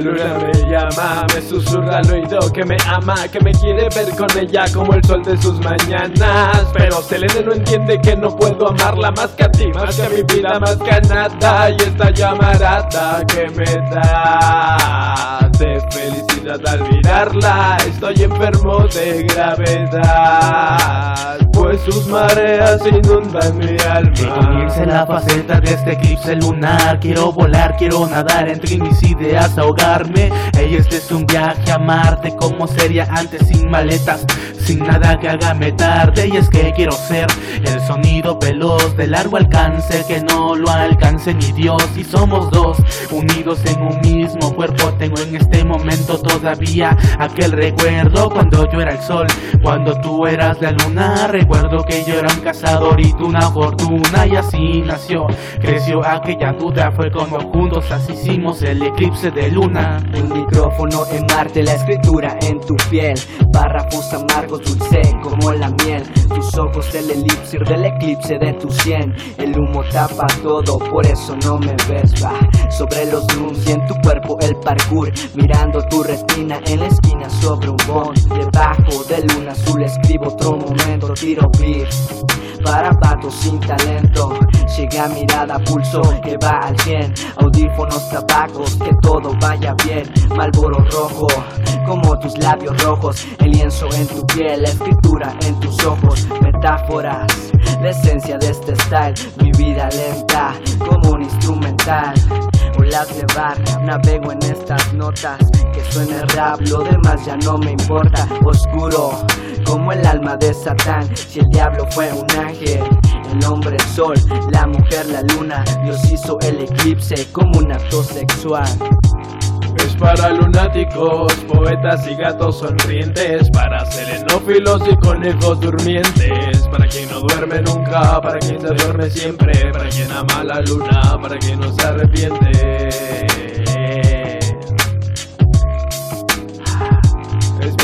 luna me llama, me susurra al oído que me ama, que me quiere ver con ella como el sol de sus mañanas. Pero Selene no entiende que no puedo amarla más que a ti, más que a mi vida, más que a nada. Y esta llamarada que me da de felicidad al mirarla, estoy enfermo de gravedad. Pues sus mareas inundan mi alma. Unirse la faceta de este eclipse lunar. Quiero volar, quiero nadar entre mis ideas, ahogarme. Ey, este es un viaje a Marte como sería antes sin maletas, sin nada que hágame tarde. Y es que quiero ser el sonido veloz de largo alcance que no lo alcance ni Dios. Y somos dos unidos en un mismo cuerpo. Tengo en este momento todavía aquel recuerdo cuando yo era el sol, cuando tú eras la luna. Recuerdo que yo era un cazador y tú una fortuna y así nació, creció aquella duda. Fue cuando juntos así hicimos el eclipse de luna. Un micrófono en Marte, la escritura en tu piel. Párrafos amargos, dulce como la miel. Tus ojos el elipsir del eclipse de tu sien. El humo tapa todo, por eso no me ves. Va sobre los drums y en tu cuerpo el parkour. Mirando tu retina en la esquina sobre un bond. Debajo de luna azul escribo otro momento, tiro beat. Para patos sin talento Llega mirada, pulso que va al 100 Audífonos, tabacos, que todo vaya bien. Malboro rojo, como tus labios rojos. El lienzo en tu piel, la escritura en tus ojos. Metáforas, la esencia de este style. Mi vida lenta, como un instrumental. Olas de bar, navego en estas notas. Que suene rap, lo demás ya no me importa. Oscuro, como el alma de Satán. Si el diablo fue un ángel el hombre sol, la mujer la luna Dios hizo el eclipse como un acto sexual. Es para lunáticos, poetas y gatos sonrientes Para selenófilos y conejos durmientes Para quien no duerme nunca, para quien se duerme siempre Para quien ama la luna, para quien no se arrepiente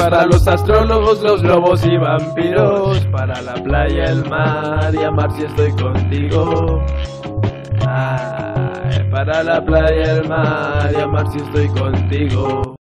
para los astrólogos, los lobos y vampiros. Para la playa, el mar y amar si estoy contigo. Para la playa, el mar y amar si estoy contigo